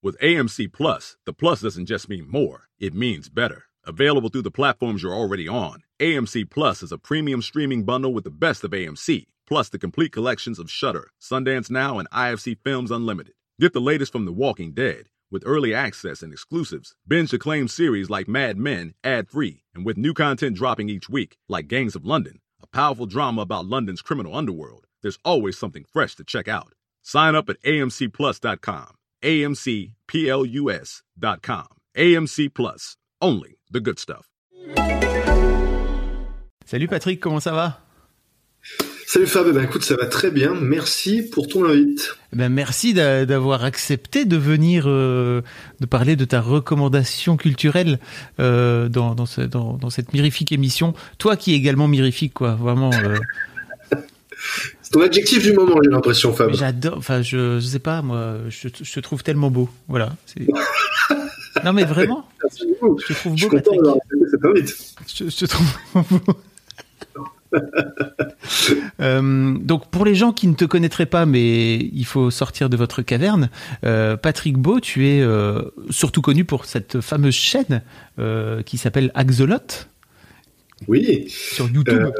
With AMC Plus, the plus doesn't just mean more, it means better. Available through the platforms you're already on, AMC Plus is a premium streaming bundle with the best of AMC, plus the complete collections of Shudder, Sundance Now, and IFC Films Unlimited. Get the latest from The Walking Dead with early access and exclusives. Binge acclaimed series like Mad Men ad free, and with new content dropping each week, like Gangs of London, a powerful drama about London's criminal underworld. There's always something fresh to check out. Sign up at amcplus.com. AMCPLUS.com. AMC Plus. Only the good stuff. Salut Patrick, comment ça va? Salut Fab, eh ben, écoute, ça va très bien. Merci pour ton invite. Eh ben, merci d'avoir accepté de venir euh, de parler de ta recommandation culturelle euh, dans, dans, ce, dans, dans, cette mirifique émission. Toi qui es également mirifique, quoi, vraiment. Euh... Ton adjectif du moment, j'ai l'impression, Fab. J'adore, enfin, je, je sais pas, moi, je, je te trouve tellement beau. Voilà. non, mais vraiment. Je te trouve beau, je suis Patrick. Je, je te trouve beau. euh, donc pour les gens qui ne te connaîtraient pas, mais il faut sortir de votre caverne, euh, Patrick Beau, tu es euh, surtout connu pour cette fameuse chaîne qui s'appelle Axolot. Oui. Sur YouTube.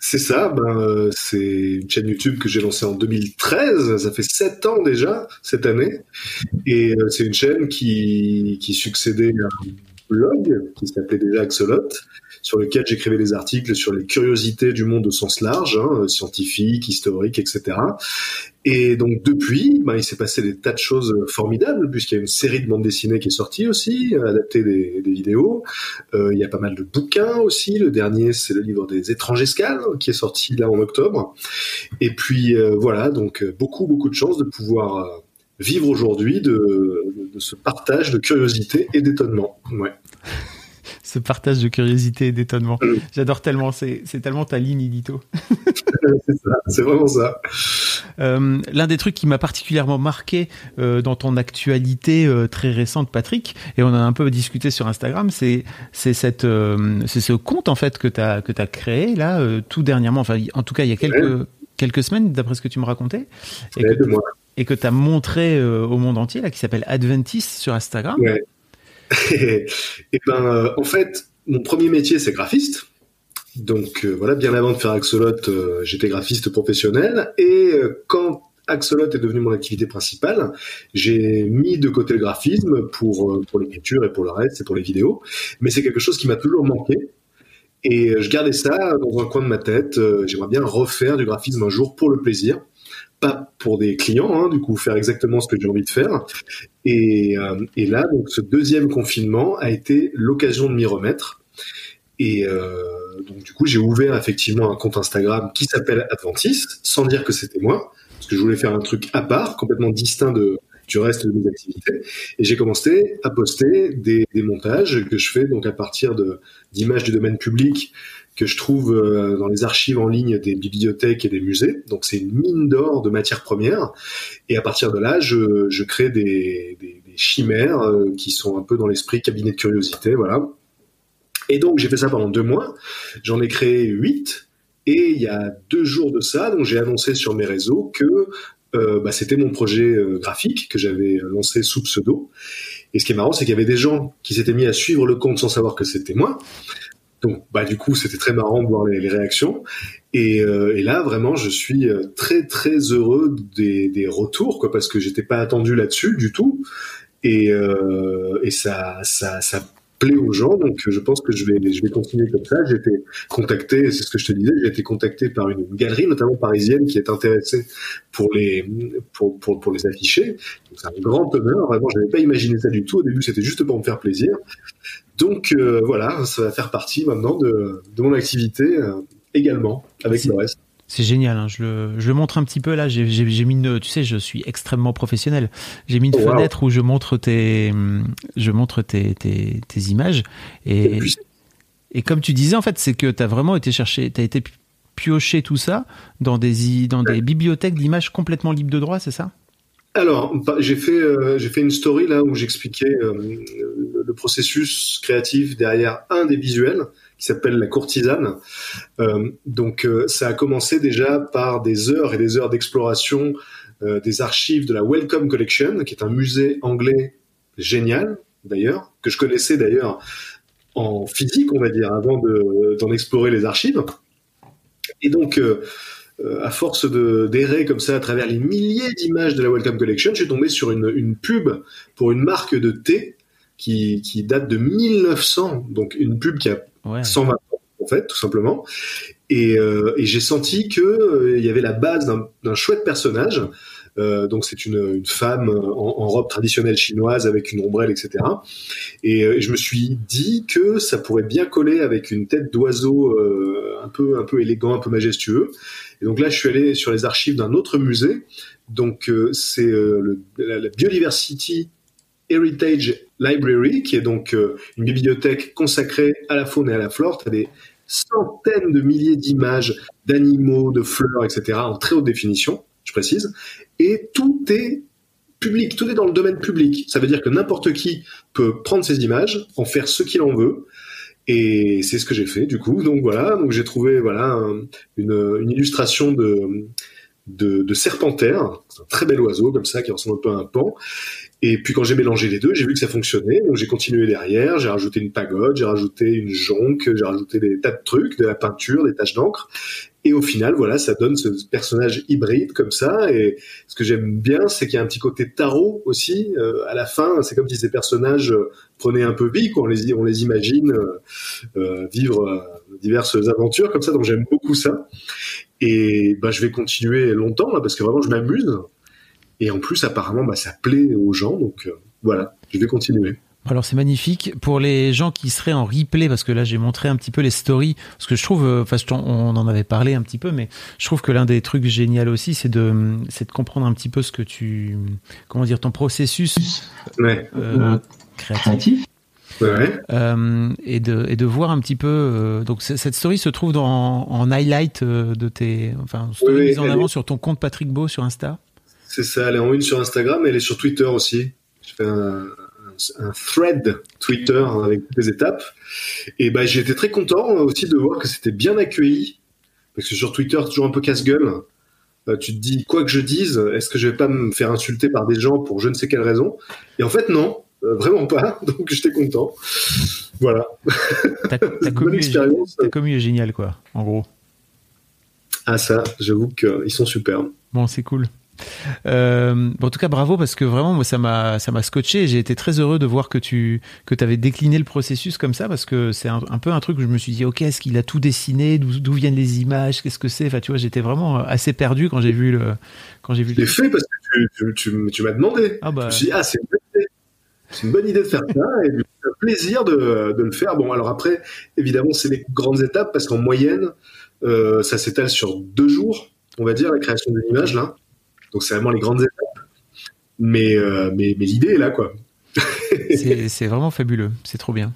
Euh, c'est ça, ben, c'est une chaîne YouTube que j'ai lancée en 2013, ça fait sept ans déjà cette année, et c'est une chaîne qui, qui succédait à un blog qui s'appelait déjà Axolot, sur lequel j'écrivais des articles sur les curiosités du monde au sens large, hein, scientifique, historique, etc. Et donc depuis, bah, il s'est passé des tas de choses formidables, puisqu'il y a une série de bandes dessinées qui est sortie aussi, adaptée des, vidéos. Euh, il y a pas mal de bouquins aussi. Le dernier, c'est le livre des étranges escales, qui est sorti là en octobre. Et puis euh, voilà, donc beaucoup, beaucoup de chance de pouvoir euh, vivre aujourd'hui de, de, ce partage de curiosité et d'étonnement. Ouais ce partage de curiosité et d'étonnement. J'adore tellement, c'est tellement ta ligne édito. c'est ça, c'est vraiment ça. Euh, L'un des trucs qui m'a particulièrement marqué euh, dans ton actualité euh, très récente, Patrick, et on en a un peu discuté sur Instagram, c'est cette c'est ce compte en fait que tu as que as créé là tout dernièrement, enfin en tout cas il y a quelques ouais. quelques semaines d'après ce que tu me racontais, et ouais, que, et que tu as montré au monde entier là qui s'appelle Adventist sur Instagram. Ouais. et, ben, euh, en fait, mon premier métier, c'est graphiste. Donc euh, voilà, bien avant de faire Axolot, euh, j'étais graphiste professionnel. Et quand Axolot est devenu mon activité principale, j'ai mis de côté le graphisme pour, pour l'écriture et pour le reste, et pour les vidéos. Mais c'est quelque chose qui m'a toujours manqué. Et je gardais ça dans un coin de ma tête. J'aimerais bien refaire du graphisme un jour pour le plaisir pas pour des clients, hein, du coup, faire exactement ce que j'ai envie de faire. Et, euh, et, là, donc, ce deuxième confinement a été l'occasion de m'y remettre. Et euh, donc, du coup, j'ai ouvert effectivement un compte Instagram qui s'appelle Adventis, sans dire que c'était moi, parce que je voulais faire un truc à part, complètement distinct de, du reste de mes activités. Et j'ai commencé à poster des, montages que je fais donc à partir d'images du domaine public que je trouve euh, dans les archives en ligne des bibliothèques et des musées. Donc c'est une mine d'or de matières premières. Et à partir de là, je, je crée des, des, des chimères euh, qui sont un peu dans l'esprit cabinet de curiosité, voilà. Et donc j'ai fait ça pendant deux mois. J'en ai créé huit. Et il y a deux jours de ça, donc j'ai annoncé sur mes réseaux que euh, bah, c'était mon projet euh, graphique que j'avais lancé sous pseudo. Et ce qui est marrant, c'est qu'il y avait des gens qui s'étaient mis à suivre le compte sans savoir que c'était moi. Donc, bah, du coup, c'était très marrant de voir les, réactions. Et, euh, là, vraiment, je suis très, très heureux des, retours, parce que j'étais pas attendu là-dessus du tout. Et, euh, et ça, ça, ça plaît aux gens, donc je pense que je vais, je vais continuer comme ça. J'ai été contacté, c'est ce que je te disais, j'ai été contacté par une galerie, notamment parisienne, qui est intéressée pour les, pour, pour, pour les afficher. C'est un grand honneur, vraiment, je n'avais pas imaginé ça du tout. Au début, c'était juste pour me faire plaisir. Donc euh, voilà, ça va faire partie maintenant de, de mon activité euh, également, avec le reste. C'est génial, hein. je, le, je, le, montre un petit peu là. J'ai mis une, tu sais, je suis extrêmement professionnel. J'ai mis une fenêtre où je montre tes, je montre tes, tes, tes images. Et, et comme tu disais, en fait, c'est que tu as vraiment été chercher, tu as été piocher tout ça dans des, dans des bibliothèques d'images complètement libres de droit, c'est ça? Alors, j'ai fait, euh, j'ai fait une story là où j'expliquais euh, le processus créatif derrière un des visuels qui s'appelle La courtisane. Euh, donc, ça a commencé déjà par des heures et des heures d'exploration des archives de la Welcome Collection, qui est un musée anglais génial d'ailleurs, que je connaissais d'ailleurs en physique, on va dire, avant d'en explorer les archives. Et donc, à force d'errer comme ça à travers les milliers d'images de la Welcome Collection, j'ai tombé sur une, une, pub pour une marque de thé qui, qui, date de 1900, donc une pub qui a 120 ans en fait, tout simplement. Et, euh, et j'ai senti que euh, il y avait la base d'un chouette personnage. Euh, donc c'est une, femme en, robe traditionnelle chinoise avec une ombrelle, etc. Et, euh, et, je me suis dit que ça pourrait bien coller avec une tête d'oiseau un peu un peu élégant, un peu majestueux. Et donc là, je suis allé sur les archives d'un autre musée. Donc c'est la Biodiversity Heritage Library, qui est donc une bibliothèque consacrée à la faune et à la flore. Tu as des centaines de milliers d'images d'animaux, de fleurs, etc., en très haute définition, je précise, et tout est public, tout est dans le domaine public. Ça veut dire que n'importe qui peut prendre ces images, en faire ce qu'il en veut, et c'est ce que j'ai fait du coup. Donc voilà, donc j'ai trouvé voilà une, une illustration de de, de serpentaire, un très bel oiseau comme ça qui ressemble un peu à un pan, et puis quand j'ai mélangé les deux, j'ai vu que ça fonctionnait, donc j'ai continué derrière, j'ai rajouté une pagode, j'ai rajouté une jonque, j'ai rajouté des tas de trucs, de la peinture, des taches d'encre, et au final, voilà, ça donne ce personnage hybride comme ça. Et ce que j'aime bien, c'est qu'il y a un petit côté tarot aussi. Euh, à la fin, c'est comme si ces personnages euh, prenaient un peu vie, quoi. On les, on les imagine euh, euh vivre diverses aventures comme ça. Donc j'aime beaucoup ça. Et bah, je vais continuer longtemps là, parce que vraiment, je m'amuse. Et en plus, apparemment, bah, ça plaît aux gens. Donc euh, voilà, je vais continuer. Alors c'est magnifique pour les gens qui seraient en replay parce que là j'ai montré un petit peu les stories parce que je trouve euh, enfin on en avait parlé un petit peu mais je trouve que l'un des trucs géniaux aussi c'est de c'est de comprendre un petit peu ce que tu comment dire ton processus ouais. euh, créatif Ouais. Euh, et, de, et de voir un petit peu. Euh, donc cette story se trouve dans, en highlight de tes, enfin, story mise en avant sur ton compte Patrick Beau sur Insta. C'est ça, elle est en une sur Instagram, et elle est sur Twitter aussi. Je fais un, un, thread Twitter avec toutes les étapes. Et bah, été très content aussi de voir que c'était bien accueilli. Parce que sur Twitter, toujours un peu casse-gueule. Euh, tu te dis, quoi que je dise, est-ce que je vais pas me faire insulter par des gens pour je ne sais quelle raison? Et en fait, non, euh, vraiment pas. Donc j'étais content. Voilà. Ta, commu, ta commu est géniale, quoi, en gros. Ah ça, j'avoue qu'ils sont superbes. Bon, c'est cool. Euh, en tout cas, bravo parce que vraiment, moi, ça m'a, ça m'a scotché. J'ai été très heureux de voir que tu, que avais décliné le processus comme ça parce que c'est un, peu un truc où je me suis dit, ok, est-ce qu'il a tout dessiné, d'où, viennent les images, qu'est-ce que c'est? Enfin, tu vois, j'étais vraiment assez perdu quand j'ai vu le, quand j'ai vu. L'ai fait parce que tu, m'as demandé. Ah bah. Je me suis dit, ah, c'est une bonne idée. C'est une bonne idée de faire ça et c'est un plaisir de, de, le faire. Bon, alors après, évidemment, c'est les grandes étapes parce qu'en moyenne, euh, ça s'étale sur deux jours, on va dire, la création d'une image là. Donc c'est vraiment les grandes étapes. Mais, euh, mais, mais l'idée est là, quoi. c'est vraiment fabuleux, c'est trop bien.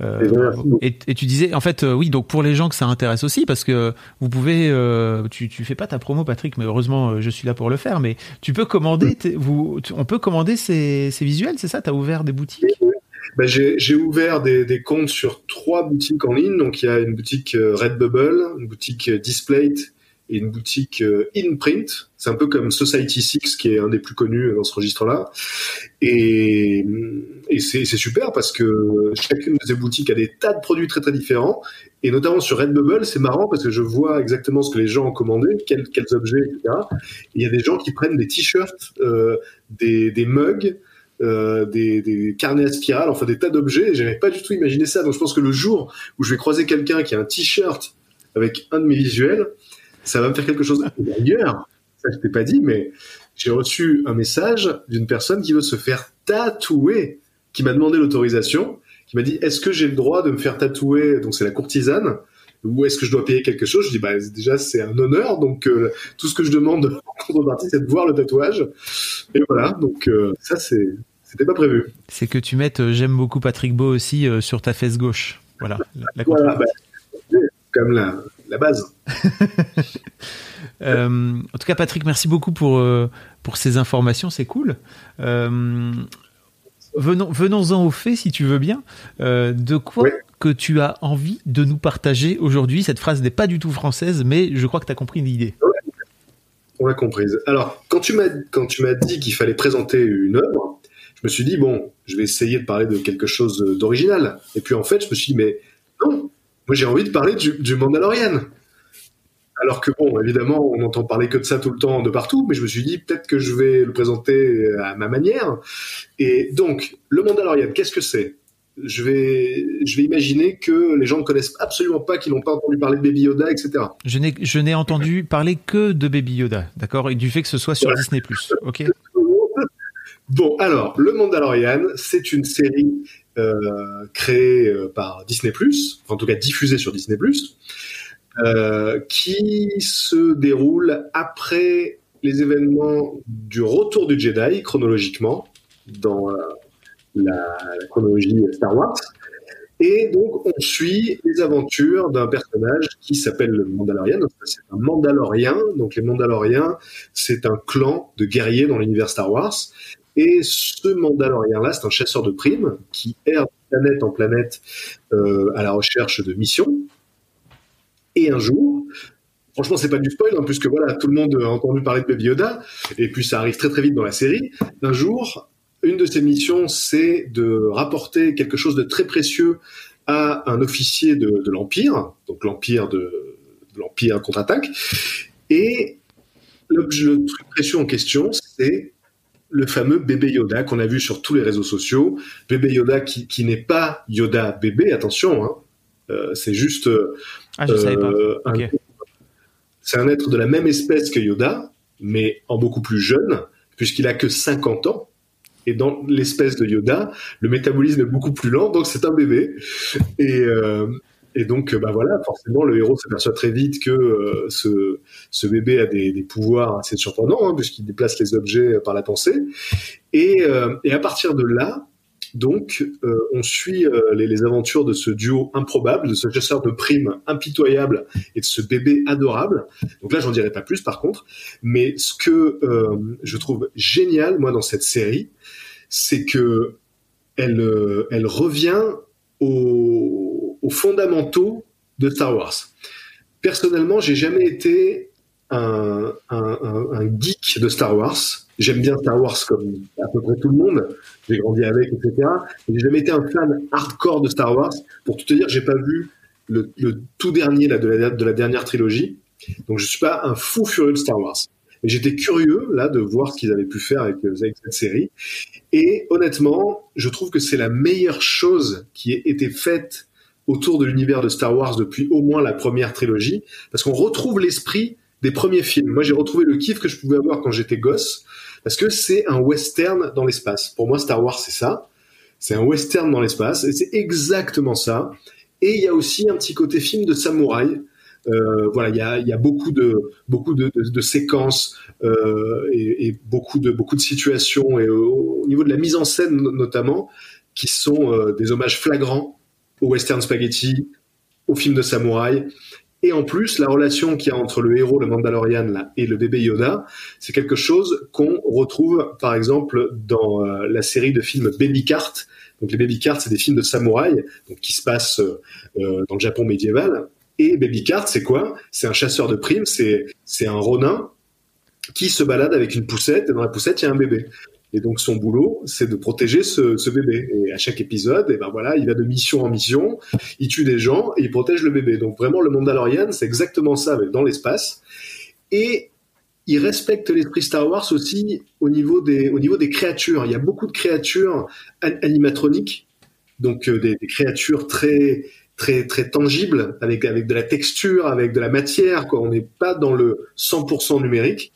Euh, et, tu disais, en fait, euh, oui, donc pour les gens que ça intéresse aussi, parce que vous pouvez, tu, tu fais pas ta promo, Patrick, mais heureusement, je suis là pour le faire, mais tu peux commander, vous, on peut commander ces, ces visuels, c'est ça? Tu as ouvert des boutiques? Ben, J'ai ouvert des, des, comptes sur trois boutiques en ligne. Donc, il y a une boutique Redbubble, une boutique Displate et une boutique euh, InPrint. C'est un peu comme Society 6 qui est un des plus connus dans ce registre-là. Et, c'est super parce que chacune de ces boutiques a des tas de produits très très différents. Et notamment sur Redbubble, c'est marrant parce que je vois exactement ce que les gens ont commandé, quels, objets, etc. Il y a des gens qui prennent des t-shirts, euh, des, des mugs, euh, des, des, carnets à spirale, enfin des tas d'objets. J'avais pas du tout imaginé ça. Donc je pense que le jour où je vais croiser quelqu'un qui a un t-shirt avec un de mes visuels, ça va me faire quelque chose. D'ailleurs, ça je t'ai pas dit, mais j'ai reçu un message d'une personne qui veut se faire tatouer, qui m'a demandé l'autorisation, qui m'a dit est-ce que j'ai le droit de me faire tatouer? Donc c'est la courtisane. Ou est-ce que je dois payer quelque chose? Je dis bah déjà c'est un honneur, donc euh, tout ce que je demande en contrepartie c'est de voir le tatouage. Et voilà, donc euh, ça c'est c'était pas prévu. C'est que tu mettes euh, j'aime beaucoup Patrick Beau aussi sur ta fesse gauche. Voilà. La, voilà bah, comme la, la base. Euh, en tout cas, Patrick, merci beaucoup pour, euh, pour ces informations, c'est cool. Euh, venons, venons-en au fait, si tu veux bien. de quoi que tu as envie de nous partager aujourd'hui? Cette phrase n'est pas du tout française, mais je crois que tu as compris l'idée. on l'a comprise. Alors, quand tu m'as quand tu m'as dit qu'il fallait présenter une œuvre, je me suis dit bon, je vais essayer de parler de quelque chose d'original. Et puis en fait, je me suis dit mais non, moi j'ai envie de parler du, du Mandalorian. Alors que bon, évidemment, on entend parler que de ça tout le temps de partout, mais je me suis dit peut-être que je vais le présenter à ma manière. Et donc, le Mandalorian, qu'est-ce que c'est? Je vais, je vais imaginer que les gens ne connaissent absolument pas, qu'ils n'ont pas entendu parler de Baby Yoda, etc. Je n'ai, je n'ai entendu parler que de Baby Yoda, d'accord, et du fait que ce soit sur Disney+. Ok? Bon, alors, Le Mandalorian, c'est une série euh, créée euh, par Disney+, en tout cas diffusée sur Disney+, euh, qui se déroule après les événements du retour du Jedi, chronologiquement, dans la, chronologie Star Wars. Et donc, on suit les aventures d'un personnage qui s'appelle le Mandalorian. C'est un Mandalorien. Donc, les Mandaloriens, c'est un clan de guerriers dans l'univers Star Wars. Et ce Mandalorien-là, c'est un chasseur de primes qui erre de planète en planète euh, à la recherche de missions. Et un jour, franchement, c'est pas du spoil, hein, puisque voilà, tout le monde a entendu parler de Baby Yoda, et puis ça arrive très très vite dans la série. Un jour, une de ses missions, c'est de rapporter quelque chose de très précieux à un officier de, l'Empire, donc l'Empire de, l'Empire contre-attaque. Et le, truc précieux en question, c'est le fameux bébé Yoda qu'on a vu sur tous les réseaux sociaux. Bébé Yoda qui, n'est pas Yoda bébé, attention, hein. euh, c'est juste. Ah, je savais pas. Euh, c'est un être de la même espèce que Yoda, mais en beaucoup plus jeune, puisqu'il a que 50 ans. Et dans l'espèce de Yoda, le métabolisme est beaucoup plus lent, donc c'est un bébé. Et, euh, et donc, bah voilà, forcément, le héros s'aperçoit très vite que euh, ce, bébé a des, pouvoirs assez surprenants, hein, puisqu'il déplace les objets par la pensée. Et, euh, à partir de là, donc, euh, on suit les, aventures de ce duo improbable, de ce chasseur de primes impitoyable et de ce bébé adorable. Donc là, j'en dirai pas plus, par contre. Mais ce que je trouve génial, moi, dans cette série, c'est que elle, euh, revient aux, fondamentaux de Star Wars. Personnellement, j'ai jamais été un, geek de Star Wars. J'aime bien Star Wars comme à peu près tout le monde. J'ai grandi avec, etc. Mais j'ai jamais été un fan hardcore de Star Wars. Pour tout te dire, j'ai pas vu le, tout dernier de, la, de la dernière trilogie. Donc je suis pas un fou furieux de Star Wars. Mais j'étais curieux là de voir ce qu'ils avaient pu faire avec, euh, avec cette série. Et honnêtement, je trouve que c'est la meilleure chose qui ait été faite autour de l'univers de Star Wars depuis au moins la première trilogie, parce qu'on retrouve l'esprit des premiers films. Moi, j'ai retrouvé le kiff que je pouvais avoir quand j'étais gosse, parce que c'est un western dans l'espace. Pour moi, Star Wars, c'est ça. C'est un western dans l'espace, et c'est exactement ça. Et il y a aussi un petit côté film de samouraï, euh, voilà, il y a, y a, beaucoup de beaucoup de, séquences euh, et, et, beaucoup de beaucoup de situations et au, niveau de la mise en scène notamment qui sont euh, des hommages flagrants au western spaghetti, au film de samouraï. Et en plus, la relation qu'il y a entre le héros, le Mandalorian, là, et le bébé Yoda, c'est quelque chose qu'on retrouve, par exemple, dans euh, la série de films Baby Cart. Donc, les Baby Cart, c'est des films de samouraï, donc qui se passent euh, dans le Japon médiéval. Et Baby Cart, c'est quoi? C'est un chasseur de primes, c'est un ronin qui se balade avec une poussette et dans la poussette il y a un bébé. Et donc son boulot, c'est de protéger ce, bébé. Et à chaque épisode, et ben voilà, il va de mission en mission, il tue des gens et il protège le bébé. Donc vraiment, le Mandalorian, c'est exactement ça, mais dans l'espace. Et il respecte l'esprit Star Wars aussi au niveau des au niveau des créatures. Il y a beaucoup de créatures animatroniques, donc euh, des, des, créatures très très très tangible avec avec de la texture, avec de la matière. Quoi. On n'est pas dans le 100% numérique.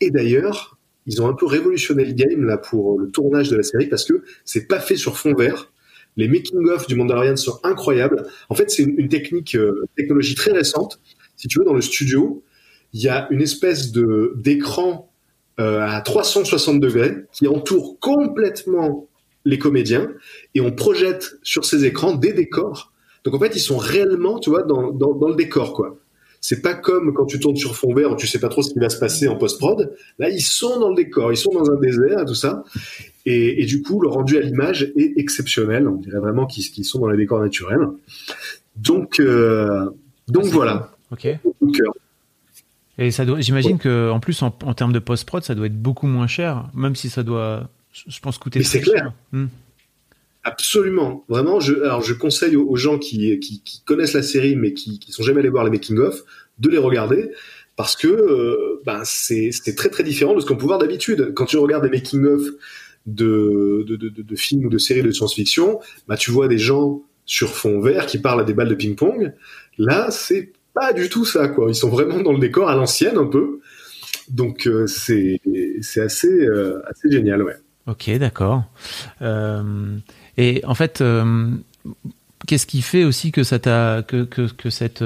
Et d'ailleurs, ils ont un peu révolutionné le game là pour le tournage de la série parce que c'est pas fait sur fond vert. Les making of du Mandalorian sont incroyables. En fait, c'est une, technique, euh, technologie très récente. Si tu veux, dans le studio, il y a une espèce de d'écran euh, à 360 degrés qui entoure complètement les comédiens et on projette sur ces écrans des décors donc en fait, ils sont réellement, tu vois, dans, dans, dans le décor, quoi. C'est pas comme quand tu tournes sur fond vert où tu sais pas trop ce qui va se passer en post-prod. Là, ils sont dans le décor, ils sont dans un désert, tout ça. Et, et du coup, le rendu à l'image est exceptionnel. On dirait vraiment qu'ils sont dans les décors naturels. Donc, euh, donc voilà. Ok. Et ça doit, j'imagine que en plus en, termes de post prod, ça doit être beaucoup moins cher, même si ça doit, je pense coûter. Mais c'est clair. Hmm. Absolument, vraiment. Je, alors je conseille aux, gens qui, connaissent la série mais qui, qui sont jamais allés voir les making of de les regarder parce que euh, ben c'est très très différent de ce qu'on peut voir d'habitude. Quand tu regardes des making of de, films ou de séries de science-fiction, bah tu vois des gens sur fond vert qui parlent à des balles de ping-pong. Là, c'est pas du tout ça, quoi. Ils sont vraiment dans le décor à l'ancienne un peu. Donc euh, c'est euh, assez génial, ouais. Ok, d'accord. Et en fait, euh, qu'est-ce qui fait aussi que ça t'a que, que, que cette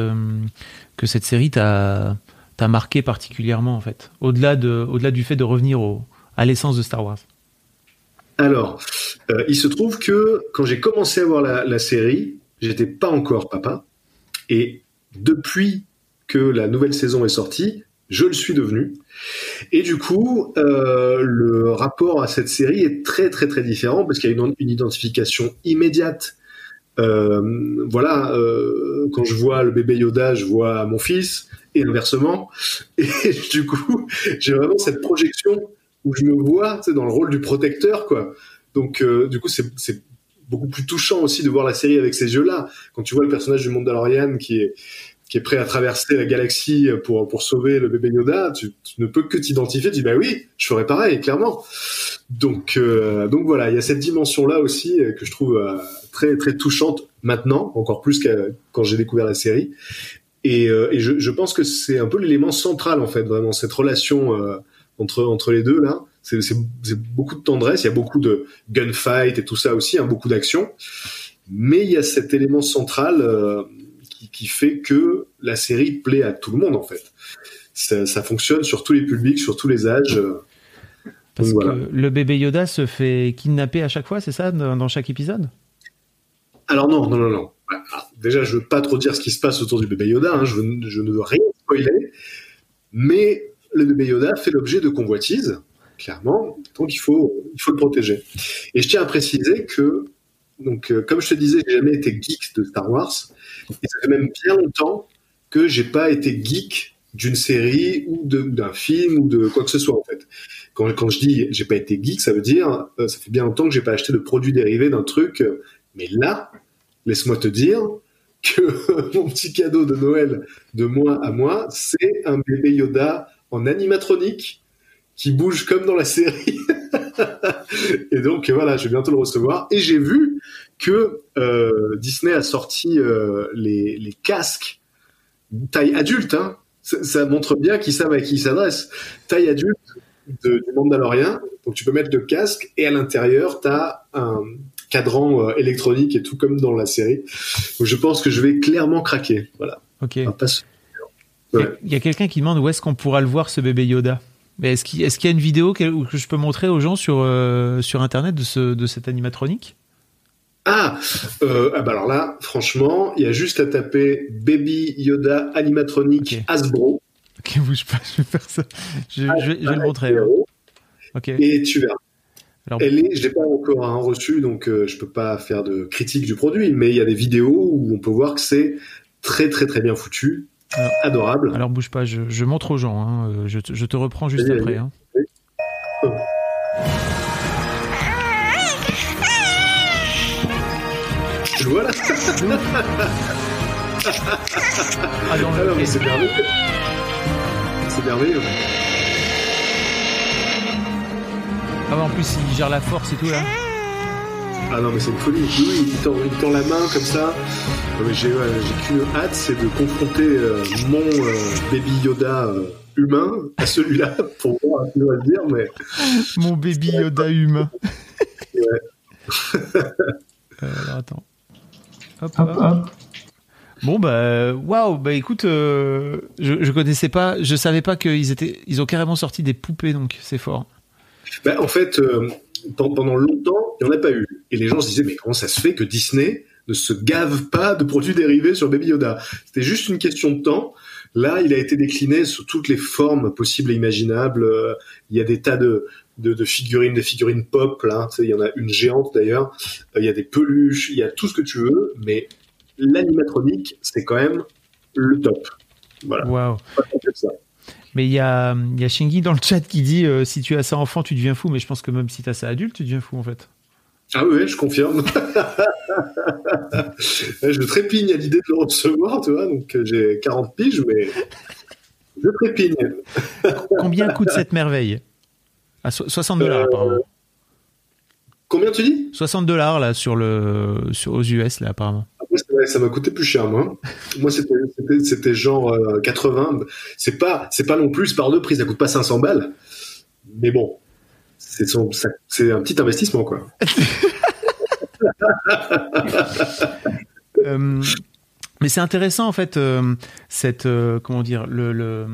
que cette série t'a t'a marqué particulièrement en fait, au-delà de au-delà du fait de revenir au, à l'essence de Star Wars? Alors, il se trouve que quand j'ai commencé à voir la, la série, j'étais pas encore papa, et depuis que la nouvelle saison est sortie, je le suis devenu. Et du coup, euh, le rapport à cette série est très très très différent parce qu'il y a une, identification immédiate. Euh, voilà, euh, quand je vois le bébé Yoda, je vois mon fils et inversement. Et du coup, j'ai vraiment cette projection où je me vois, dans le rôle du protecteur, quoi. Donc, du coup, c'est beaucoup plus touchant aussi de voir la série avec ces yeux-là. Quand tu vois le personnage du Mandalorian qui est qui est prêt à traverser la galaxie pour pour sauver le bébé Yoda, tu, ne peux que t'identifier. Tu dis bah oui, je ferais pareil, clairement. Donc euh, donc voilà, il y a cette dimension là aussi que je trouve euh, très très touchante maintenant, encore plus que quand j'ai découvert la série. Et, euh, et je, je, pense que c'est un peu l'élément central en fait, vraiment cette relation entre entre les deux là. C'est beaucoup de tendresse, il y a beaucoup de gunfight et tout ça aussi, hein, beaucoup d'action. Mais il y a cet élément central qui, fait que la série plaît à tout le monde en fait. Ça, fonctionne sur tous les publics, sur tous les âges. Parce que le bébé Yoda se fait kidnapper à chaque fois, c'est ça, dans chaque épisode? Alors non, non, non, non. Bah, déjà, je veux pas trop dire ce qui se passe autour du bébé Yoda. Hein. Je, ne veux rien spoiler. Mais le bébé Yoda fait l'objet de convoitises, clairement. Donc il faut, il faut le protéger. Et je tiens à préciser que donc, euh, comme je te disais, j'ai jamais été geek de Star Wars. Et ça fait même bien longtemps que j'ai pas été geek d'une série ou d'un film ou de quoi que ce soit, en fait. Quand, je dis j'ai pas été geek, ça veut dire, euh, ça fait bien longtemps que j'ai pas acheté de produits dérivés d'un truc. mais là, laisse-moi te dire que mon petit cadeau de Noël de moi à moi, c'est un bébé Yoda en animatronique qui bouge comme dans la série. et donc voilà, je vais bientôt le recevoir. Et j'ai vu que euh, Disney a sorti euh, les, les, casques taille adulte. Hein. Ça, montre bien qu'ils savent à qui ils s'adressent. Taille adulte de, du Mandalorian. Donc tu peux mettre le casque et à l'intérieur, tu as un cadran euh, électronique et tout comme dans la série. Donc je pense que je vais clairement craquer. Voilà. Ok. Il y a quelqu'un qui demande où est-ce qu'on pourra le voir ce bébé Yoda? Mais est-ce qu'il y a une vidéo que, je peux montrer aux gens sur, euh, sur Internet de, ce, de cet animatronique? Ah, euh, ah bah alors là, franchement, il y a juste à taper Baby Yoda animatronique Hasbro. Ok, bouge pas, je vais faire ça. Je, vais, le montrer. Hein. Ok. Et tu verras. Alors, Elle est, je l'ai pas encore hein, reçu, donc euh, je peux pas faire de critique du produit, mais il y a des vidéos où on peut voir que c'est très très très bien foutu. Adorable. Alors bouge pas, je, montre aux gens. Hein. Euh, je, te, reprends juste après. Hein. Je vois là. ah non, mais c'est merveilleux. C'est merveilleux. Ah en plus il gère la force et tout là. Ah non, mais c'est une folie. Oui, il tend, il tend la main comme ça. J'ai qu'une hâte, c'est de confronter euh, mon euh, baby Yoda euh, humain à celui-là pour voir un peu à le dire, mais. Mon baby Yoda humain. ouais. alors attends. Hop, hop, hop. Bon bah waouh bah écoute je, je connaissais pas je savais pas qu'ils étaient ils ont carrément sorti des poupées donc c'est fort. Bah, en fait pendant longtemps, il n'y en a pas eu. Et les gens se disaient, mais comment ça se fait que Disney ne se gave pas de produits dérivés sur Baby Yoda? C'était juste une question de temps. Là, il a été décliné sous toutes les formes possibles et imaginables. Il y a des tas de, de, figurines, des figurines pop, là. il y en a une géante d'ailleurs. Il y a des peluches, il y a tout ce que tu veux. Mais l'animatronique, c'est quand même le top. Voilà. Waouh. Mais il y a, y a Shingi dans le chat qui dit si tu as ça enfant, tu deviens fou. Mais je pense que même si tu as ça adulte, tu deviens fou en fait. Ah oui, je confirme. je trépigne à l'idée de le recevoir, tu vois. Donc j'ai 40 piges, mais je trépigne. Combien coûte cette merveille? À 60 dollars apparemment. Combien tu dis? 60 dollars là sur le sur aux US là apparemment. Ça m'a coûté plus cher moi. moi c'était genre 80. Euh, c'est pas c'est pas non plus par deux prix, ça coûte pas 500 balles. Mais bon, c'est c'est un petit investissement quoi. Euh, mais c'est intéressant en fait euh, cette comment dire le, le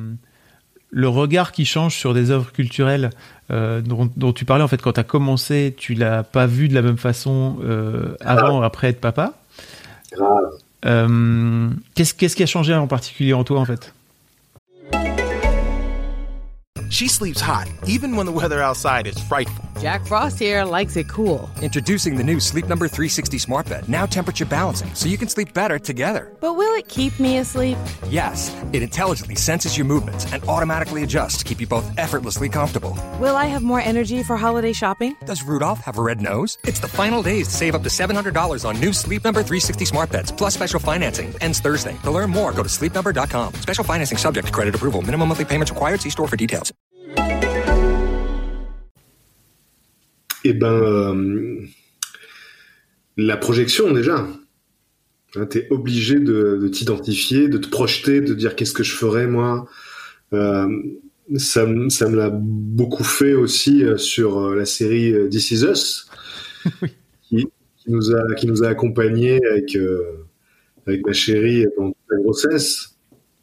le regard qui change sur des œuvres culturelles euh, dont, tu parlais en fait quand tu as commencé, tu l'as pas vu de la même façon euh, avant ou après être papa? Euh, qu'est-ce, qu'est-ce qui a changé en particulier en toi en fait? She sleeps hot, even when the weather outside is frightful. Jack Frost here likes it cool. Introducing the new Sleep Number 360 Smart Bed, now temperature balancing, so you can sleep better together. But will it keep me asleep? Yes, it intelligently senses your movements and automatically adjusts to keep you both effortlessly comfortable. Will I have more energy for holiday shopping? Does Rudolph have a red nose? It's the final days to save up to $700 on new Sleep Number 360 Smart Beds, plus special financing. Ends Thursday. To learn more, go to sleepnumber.com. Special financing subject to credit approval. Minimum monthly payments required. See store for details. Eh ben, euh, la projection déjà. Hein, tu es obligé de, t'identifier, de te projeter, de dire qu'est-ce que je ferais moi. Euh, ça, ça me l'a beaucoup fait aussi euh, sur la série This Is Us, qui, nous a qui nous a accompagnés avec avec ma chérie dans la grossesse.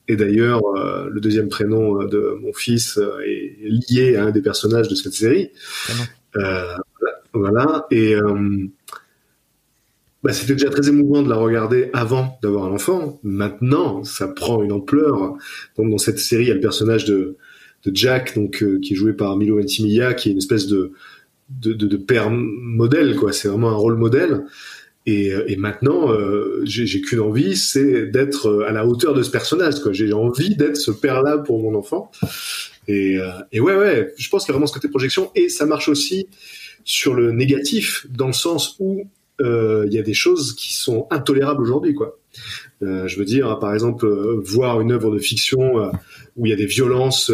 Et d'ailleurs, le deuxième prénom de mon fils est lié à un des personnages de cette série. Voilà. Et euh, bah, c'était déjà très émouvant de la regarder avant d'avoir un enfant. Maintenant, ça prend une ampleur. Donc, dans cette série, il y a le personnage de, Jack, donc euh, qui est joué par Milo Ventimiglia, qui est une espèce de père modèle, quoi. C'est vraiment un rôle modèle. Et, et maintenant, euh, j'ai qu'une envie, c'est d'être à la hauteur de ce personnage. Quoi. J'ai envie d'être ce père-là pour mon enfant. Et, euh, et ouais, ouais, je pense qu'il y a vraiment ce côté projection. Et ça marche aussi sur le négatif, dans le sens où euh, il y a des choses qui sont intolérables aujourd'hui. Euh, je veux dire, par exemple, euh, voir une œuvre de fiction où il y a des violences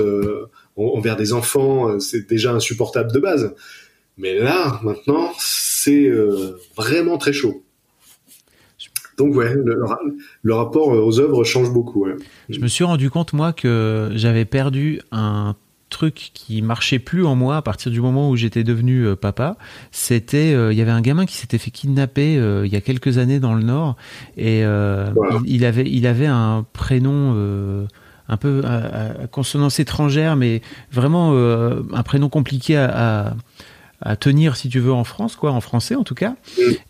envers des enfants, c'est déjà insupportable de base. Mais là, maintenant, c'est vraiment très chaud. Donc le, rapport aux œuvres change beaucoup. Je me suis rendu compte moi que j'avais perdu un truc qui marchait plus en moi à partir du moment où j'étais devenu euh, papa, c'était euh, il y avait un gamin qui s'était fait kidnapper euh, il y a quelques années dans le Nord et il, avait il avait un prénom un peu à, consonance étrangère mais vraiment un prénom compliqué à à tenir si tu veux en France quoi en français en tout cas.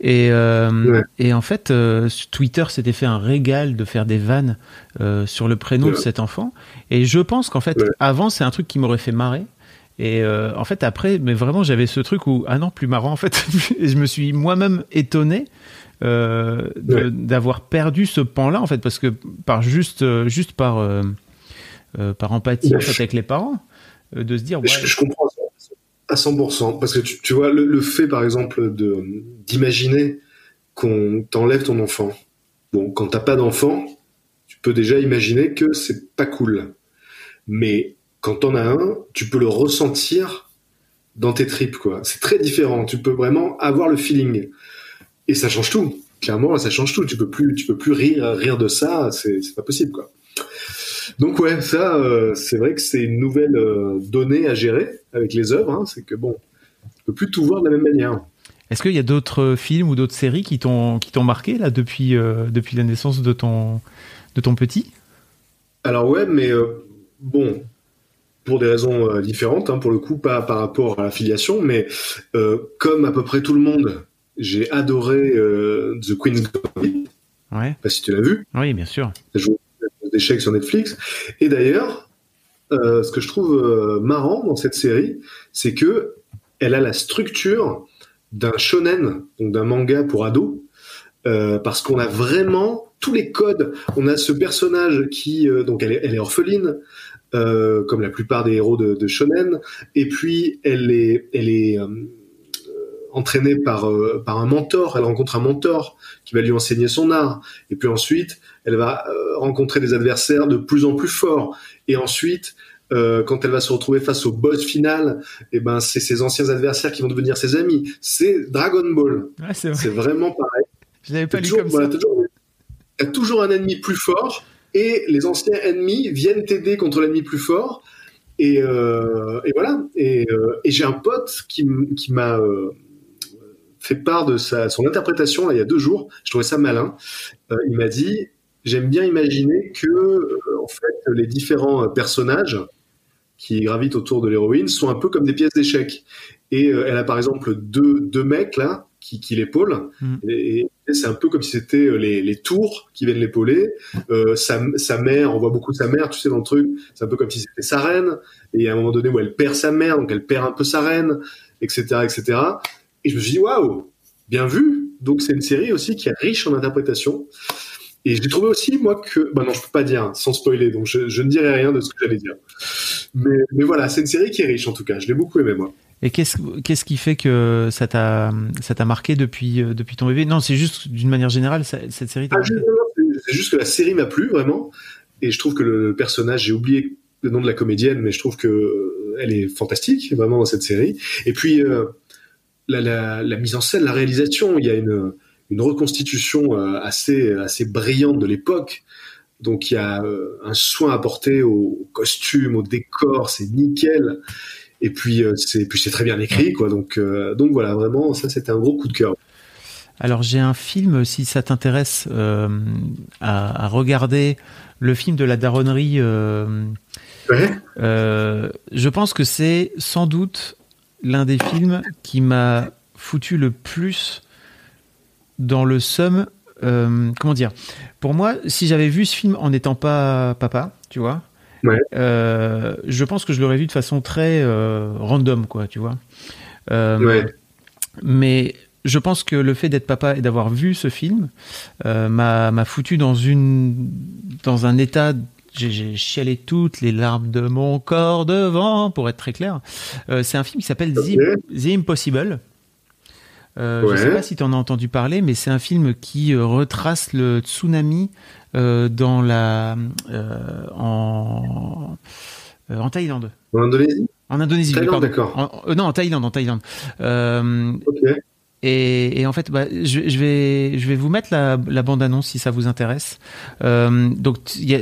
Et euh, et en fait euh, Twitter s'était fait un régal de faire des vannes euh, sur le prénom de cet enfant. Et je pense qu'en fait avant c'est un truc qui m'aurait fait marrer. Et en fait après mais vraiment j'avais ce truc où ah non plus marrant en fait et je me suis moi-même étonné d'avoir perdu ce pan là en fait parce que par juste juste par par empathie en fait avec les parents de se dire ouais, je, je comprends à 100%. Parce que tu, vois, le, fait, par exemple, de d'imaginer qu'on t'enlève ton enfant. Bon, quand t'as pas d'enfant, tu peux déjà imaginer que c'est pas cool. Mais quand t'en as un, tu peux le ressentir dans tes tripes, quoi. C'est très différent. Tu peux vraiment avoir le feeling. Et ça change tout. Clairement, ça change tout. Tu peux plus, tu peux plus rire, rire de ça. C'est pas possible, quoi. Donc ouais, ça, euh, c'est vrai que c'est une nouvelle euh, donnée à gérer avec les œuvres. Hein. c'est que bon, on peut plus tout voir de la même manière. Est-ce qu'il y a d'autres films ou d'autres séries qui t'ont qui t'ont marqué là depuis euh, depuis la naissance de ton de ton petit? Alors ouais, mais bon, pour des raisons différentes, hein, pour le coup, pas par rapport à la filiation, mais comme à peu près tout le monde, j'ai adoré The Queen's Gambit. Ouais. Pas si tu l'as vu. Oui, bien sûr d'échecs sur Netflix. Et d'ailleurs, euh, ce que je trouve euh, marrant dans cette série, c'est que elle a la structure d'un shonen, donc d'un manga pour ados, euh, parce qu'on a vraiment tous les codes. On a ce personnage qui, donc elle est, orpheline, comme la plupart des héros de, de, shonen. Et puis elle est, elle est entraînée par euh, par un mentor. Elle rencontre un mentor qui va lui enseigner son art. Et puis ensuite, elle va euh, rencontrer des adversaires de plus en plus forts. Et ensuite, euh, quand elle va se retrouver face au boss final, et eh ben c'est ses anciens adversaires qui vont devenir ses amis. C'est Dragon Ball. Ouais, c'est vraiment pareil. Je l'avais pas lu Toujours- comme ça. toujours, toujours un ennemi plus fort et les anciens ennemis viennent t'aider contre l'ennemi plus fort. Et, euh, et voilà. Et, euh, et j'ai un pote qui, qui m'a euh, fait part de sa, son interprétation là, il y a deux jours. Je trouvais ça malin. Euh, il m'a dit J'aime bien imaginer que euh, en fait, les différents euh, personnages qui gravitent autour de l'héroïne sont un peu comme des pièces d'échecs. Et euh, elle a par exemple deux, deux mecs là qui, qui l'épaulent. Mm. Et, et c'est un peu comme si c'était les, les tours qui viennent l'épauler. Euh, sa, sa mère, on voit beaucoup sa mère, tu sais, dans le truc. C'est un peu comme si c'était sa reine. Et a un moment donné où elle perd sa mère, donc elle perd un peu sa reine, etc., etc. Et je me suis dit, waouh, bien vu. Donc c'est une série aussi qui est riche en interprétation. Et j'ai trouvé aussi, moi, que... Bah non, je peux pas dire, hein, sans spoiler, donc je, je ne dirai rien de ce que j'allais dire. Mais, mais voilà, c'est une série qui est riche, en tout cas. Je l'ai beaucoup aimé, moi. Et qu'est-ce qu'est-ce qui fait que ça t'a ça t'a marqué depuis euh, depuis ton bébé? Non, c'est juste d'une manière générale ça- cette série t'a Ah, c'est juste que la série m'a plu, vraiment. Et je trouve que le personnage, j'ai oublié le nom de la comédienne, mais je trouve que euh, elle est fantastique, vraiment, dans cette série. Et puis, euh, la, la, la mise en scène, la réalisation, il y a une, une reconstitution euh, assez, assez brillante de l'époque. Donc, il y a euh, un soin apporté au costume, au décor, c'est nickel. Et puis, euh, c'est puis c'est très bien écrit, quoi. Donc, euh, donc voilà, vraiment, ça, c'était un gros coup de cœur. Alors j'ai un film, si ça t'intéresse, euh, à, à regarder le film de la daronnerie. euh, Ouais. je pense que c'est sans doute l'un des films qui m'a foutu le plus dans le seum. euh, comment dire Pour moi, si j'avais vu ce film en n'étant pas papa, tu vois, Ouais. euh, je pense que je l'aurais vu de façon très euh, random, quoi, tu vois. Ouais. mais je pense que le fait d'être papa et d'avoir vu ce film m'a m'a foutu dans une dans un état j'ai- chialé toutes les larmes de mon corps devant pour être très clair Euh, c'est un film qui s'appelle The, Ok. The Impossible euh, je Ouais. sais pas si tu en as entendu parler mais c'est un film qui euh, retrace le tsunami dans la en en Thaïlande En Indonésie? En Indonésie d'accord. Euh, non en Thaïlande en Thaïlande Euh. Et, et en fait, bah, je, vais, je vais vous mettre la, la bande-annonce si ça vous intéresse. Euh, donc,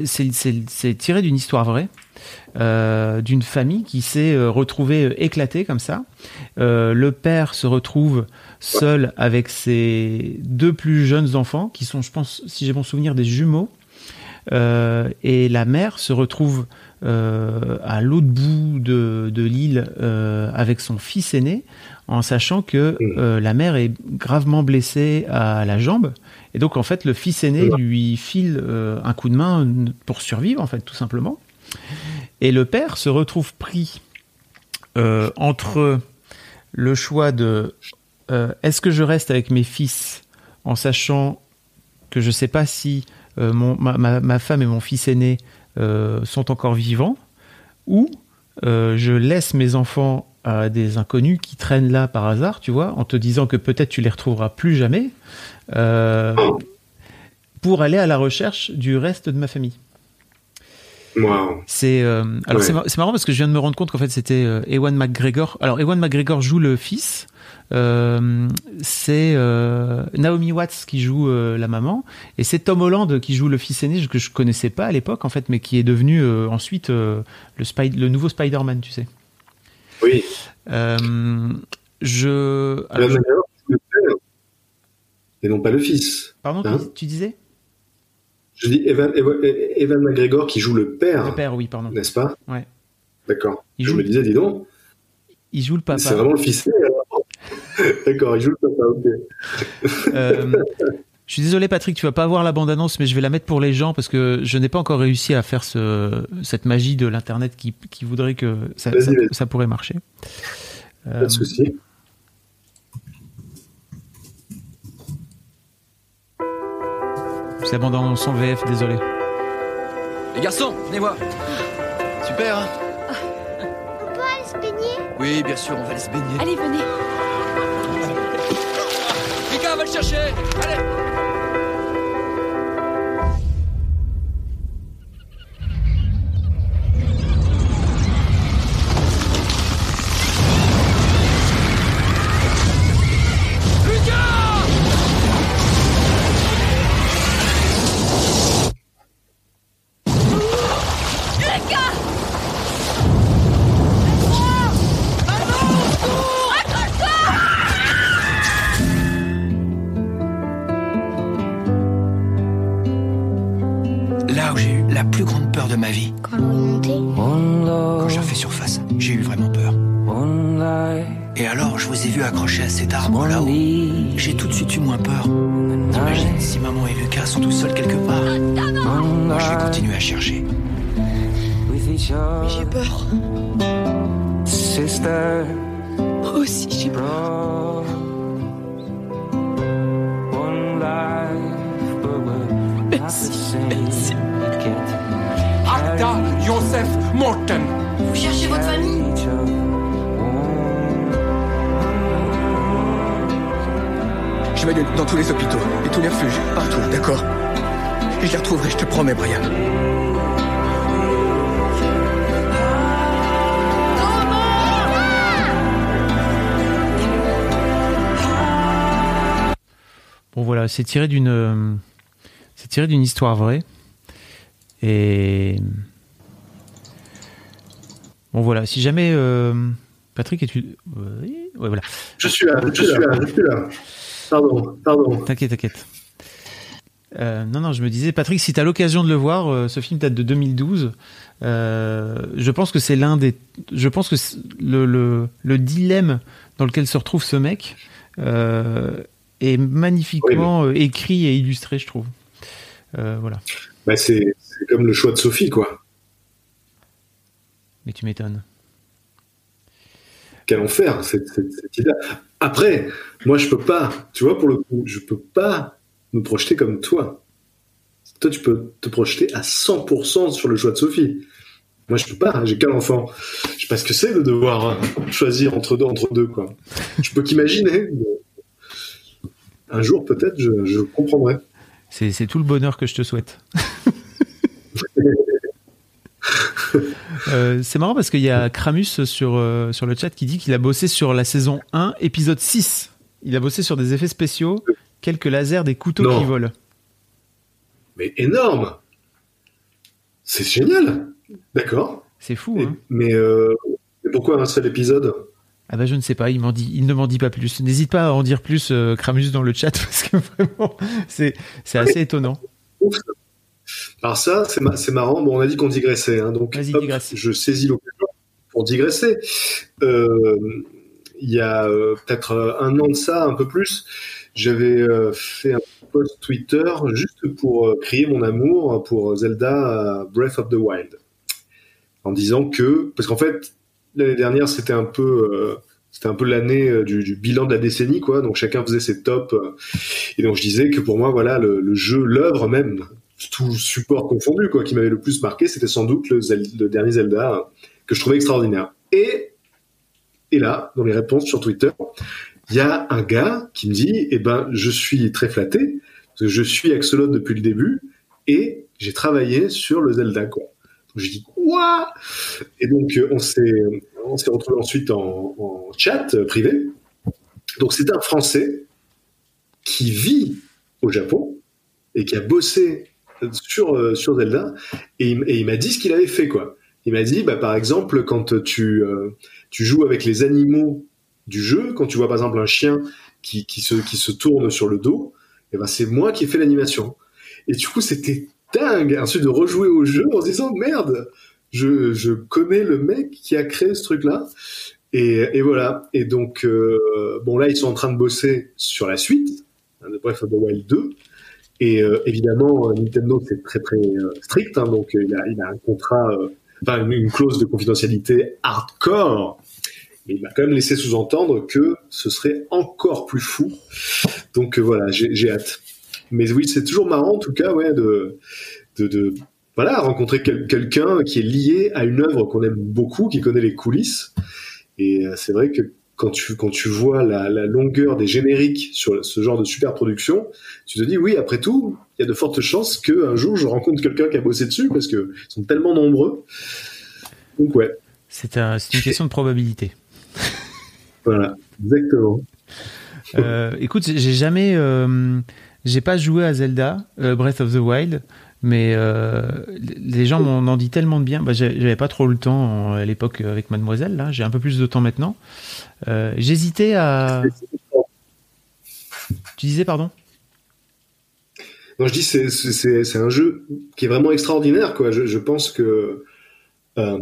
c'est tiré d'une histoire vraie, euh, d'une famille qui s'est euh, retrouvée euh, éclatée comme ça. Euh, le père se retrouve seul avec ses deux plus jeunes enfants, qui sont, je pense, si j'ai bon souvenir, des jumeaux. Euh, et la mère se retrouve euh, à l'autre bout de, de l'île euh, avec son fils aîné, en sachant que euh, la mère est gravement blessée à la jambe. Et donc, en fait, le fils aîné lui file un coup de main pour survivre, en fait, tout simplement. Et le père se retrouve pris entre le choix de est-ce que je reste avec mes fils en sachant que je ne sais pas si mon, ma, ma- ma femme et mon fils aîné euh, sont encore vivants ou euh, je laisse mes enfants à des inconnus qui traînent là par hasard, tu vois, en te disant que peut-être tu les retrouveras plus jamais, euh, pour aller à la recherche du reste de ma famille. Wow. C'est euh, alors Ouais. c'est mar- c'est marrant parce que je viens de me rendre compte qu'en fait c'était euh, Ewan McGregor. Alors Ewan McGregor joue le fils. Euh, c'est euh, Naomi Watts qui joue euh, la maman et c'est Tom Holland qui joue le fils aîné que je connaissais pas à l'époque en fait mais qui est devenu ensuite le, Spy- le nouveau Spider-Man tu sais. Oui. Je Evan alors, je- le père. Et non pas le fils. pardon Hein tu- tu disais? Je dis Evan, Evan, Evan McGregor qui joue le père, le père oui pardon. n'est-ce pas? Ouais. D'accord. Je joue- me disais, dis donc, Il joue le papa. c'est vraiment le fils. aîné, alors. D'accord, il joue le papa, ok. Euh, je suis désolé Patrick, tu vas pas voir la bande-annonce, mais je vais la mettre pour les gens parce que je n'ai pas encore réussi à faire ce, cette magie de l'internet qui, qui voudrait que ça, pourrait marcher. Pas Euh, de souci. c'est la bande-annonce en VF, désolé. Les garçons, venez voir. super, hein On peut aller se baigner? Oui, bien sûr, on va aller se baigner. Allez, venez. De ma vie, Quand j'ai refait surface, j'ai eu vraiment peur. Et alors, je vous ai vu accrochés à cet arbre là-haut. J'ai tout de suite eu moins peur. T'imagines si maman et Lucas sont tout seuls quelque part Moi, je vais continuer à chercher. Mais j'ai peur. Moi aussi, j'ai peur. Vous cherchez votre famille Je vais aller dans tous les hôpitaux et tous les refuges, partout, d'accord? Et je les retrouverai, je te promets, Brian. Bon voilà, c'est tiré d'une euh, c'est tiré d'une histoire vraie. Et bon voilà, si jamais euh, Patrick est tu oui, ouais, voilà. Je suis là, je suis là, je suis là. Pardon, pardon. T'inquiète, t'inquiète. Euh, non, non, je me disais, Patrick, si tu as l'occasion de le voir, euh, ce film date de 2012. Euh, je pense que c'est l'un des. Je pense que le, le, le dilemme dans lequel se retrouve ce mec est magnifiquement écrit et illustré, je trouve. Voilà. Bah, c'est comme le choix de Sophie, quoi. Mais tu m'étonnes. Quel enfer, cette, cette, cette idée. Après, moi, je peux pas, tu vois, pour le coup, je peux pas me projeter comme toi. Toi, tu peux te projeter à 100% sur le choix de Sophie. Moi, je peux pas, j'ai qu'un enfant. Je sais pas ce que c'est de devoir choisir entre deux, entre deux, quoi. Je peux qu'imaginer. Un jour, peut-être, je, je comprendrai. C'est tout le bonheur que je te souhaite. Euh, c'est marrant parce qu'il y a Kramus sur, euh, sur le chat qui dit qu'il a bossé sur la saison 1, épisode 6. Il a bossé sur des effets spéciaux, quelques lasers, des couteaux Non. qui volent. Mais énorme C'est génial D'accord. C'est fou, Et- hein Mais, euh, mais pourquoi un seul épisode? Ah bah je ne sais pas, il, m'en dit, il ne m'en dit pas plus. N'hésite pas à en dire plus, Kramus, dans le chat, parce que vraiment, c'est, c'est assez étonnant. Alors ça, c'est ma- c'est marrant. Bon, on a dit qu'on digressait, hein, donc Vas-y, hop, digresse. je saisis l'occasion pour digresser. Euh, Il y a euh, peut-être euh, un an de ça, un peu plus, j'avais euh, fait un post Twitter juste pour crier mon amour pour Zelda Breath of the Wild, en disant que parce qu'en fait l'année dernière c'était un peu c'était un peu l'année du, du bilan de la décennie quoi, donc chacun faisait ses tops et donc je disais que pour moi voilà le, le jeu, l'œuvre même tout support confondu, quoi, qui m'avait le plus marqué, c'était sans doute le, dernier Zelda euh, que je trouvais extraordinaire. Et, et là, dans les réponses sur Twitter, il y a un gars qui me dit, eh ben, je suis très flatté, parce que je suis Axolot depuis le début, et j'ai travaillé sur le Zelda, quoi. Donc, je dis, quoi? Et donc, euh, on s'est, on s'est retrouvé ensuite en, en chat euh, privé. Donc, c'est un Français qui vit au Japon et qui a bossé sur, euh, sur Zelda et il, m'a dit ce qu'il avait fait quoi. Il m'a dit bah, par exemple quand tu, euh, tu joues avec les animaux du jeu, quand tu vois par exemple un chien qui, qui, se, qui se tourne sur le dos, et ben c'est moi qui ai fait l'animation. Et du coup c'était dingue ensuite de rejouer au jeu en se disant merde, je, je connais le mec qui a créé ce truc là. Et, et voilà. Et donc euh, bon là ils sont en train de bosser sur la suite hein, the Wild 2. Et euh, évidemment, euh, Nintendo, c'est très très euh, strict, hein, donc il, a, un contrat, enfin une, clause de confidentialité hardcore. Mais il m'a quand même laissé sous-entendre que ce serait encore plus fou. Donc voilà, j'ai hâte. Mais oui, c'est toujours marrant en tout cas, ouais, de voilà, rencontrer quelqu'un qui est lié à une œuvre qu'on aime beaucoup, qui connaît les coulisses. Et c'est vrai que quand tu quand tu vois la, la, longueur des génériques sur ce genre de super production, tu te dis oui, après tout, il y a de fortes chances qu'un jour je rencontre quelqu'un qui a bossé dessus parce que ils sont tellement nombreux. Donc ouais. C'est un, une question de probabilité. voilà, exactement. Euh, écoute, j'ai jamais, euh, j'ai pas joué à Zelda euh, Breath of the Wild, mais euh, les gens m'en ont dit tellement de bien. Bah, J'avais pas trop le temps à l'époque avec Mademoiselle. Là, j'ai un peu plus de temps maintenant. Euh, J'hésitais à. Tu disais pardon? Non, je dis c'est un jeu qui est vraiment extraordinaire. Je, pense que euh,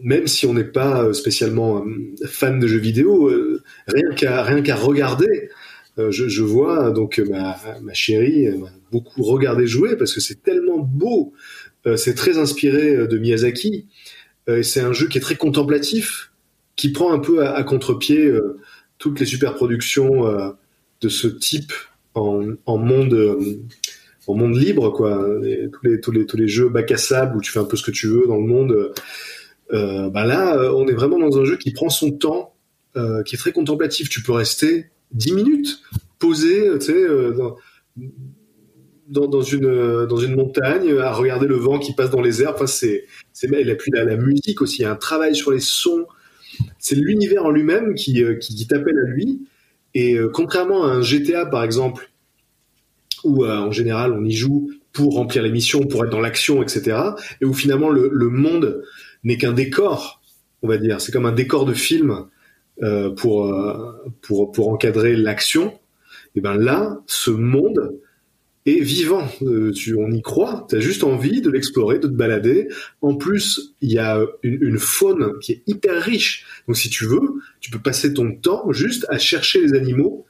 même si on n'est pas spécialement euh, fan de jeux vidéo, euh, rien qu'à qu'à regarder, je, vois donc ma, ma chérie beaucoup regardé jouer parce que c'est tellement beau, c'est très inspiré de Miyazaki. c'est un jeu qui est très contemplatif, qui prend un peu à, à contre-pied toutes les super productions de ce type en, monde en monde libre, quoi. tous, les, tous, les, tous les jeux bac à sable où tu fais un peu ce que tu veux dans le monde. Euh, bah là, euh, on est vraiment dans un jeu qui prend son temps, euh, qui est très contemplatif. Tu peux rester 10 minutes posé, tu sais, euh, dans, une, dans une montagne, à regarder le vent qui passe dans les airs. Enfin, c'est, c'est, la, musique aussi, il y a un travail sur les sons. C'est l'univers en lui-même qui, qui, qui t'appelle à lui. Et contrairement à un GTA, par exemple, où euh, en général on y joue pour remplir les missions, pour être dans l'action, etc. Et où finalement le, monde n'est qu'un décor, on va dire. C'est comme un décor de film euh, pour, euh, pour, pour encadrer l'action. Et ben là, ce monde est vivant. Euh, tu, on y croit. Tu as juste envie de l'explorer, de te balader. En plus, il y a une, une, faune qui est hyper riche. Donc si tu veux, tu peux passer ton temps juste à chercher les animaux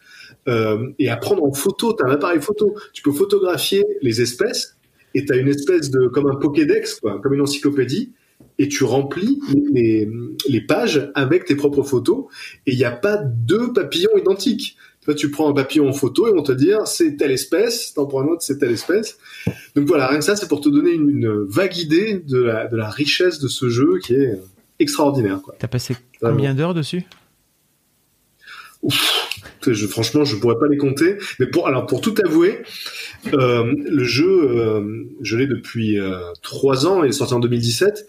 euh, et à prendre en photo. Tu as un appareil photo. Tu peux photographier les espèces et tu as une espèce de comme un Pokédex, quoi, comme une encyclopédie. Et tu remplis les, les pages avec tes propres photos. Et il n'y a pas deux papillons identiques. Toi, tu prends un papillon en photo et on te dire c'est telle espèce, t'en prends un autre, c'est telle espèce. Donc voilà, rien que ça, c'est pour te donner une, une, vague idée de la, de la richesse de ce jeu qui est extraordinaire. T'as passé combien d'heures dessus? Ouf, je, franchement, je pourrais pas les compter. Mais pour alors pour tout avouer, euh, le jeu, euh, je l'ai depuis euh, trois ans. Il est sorti en 2017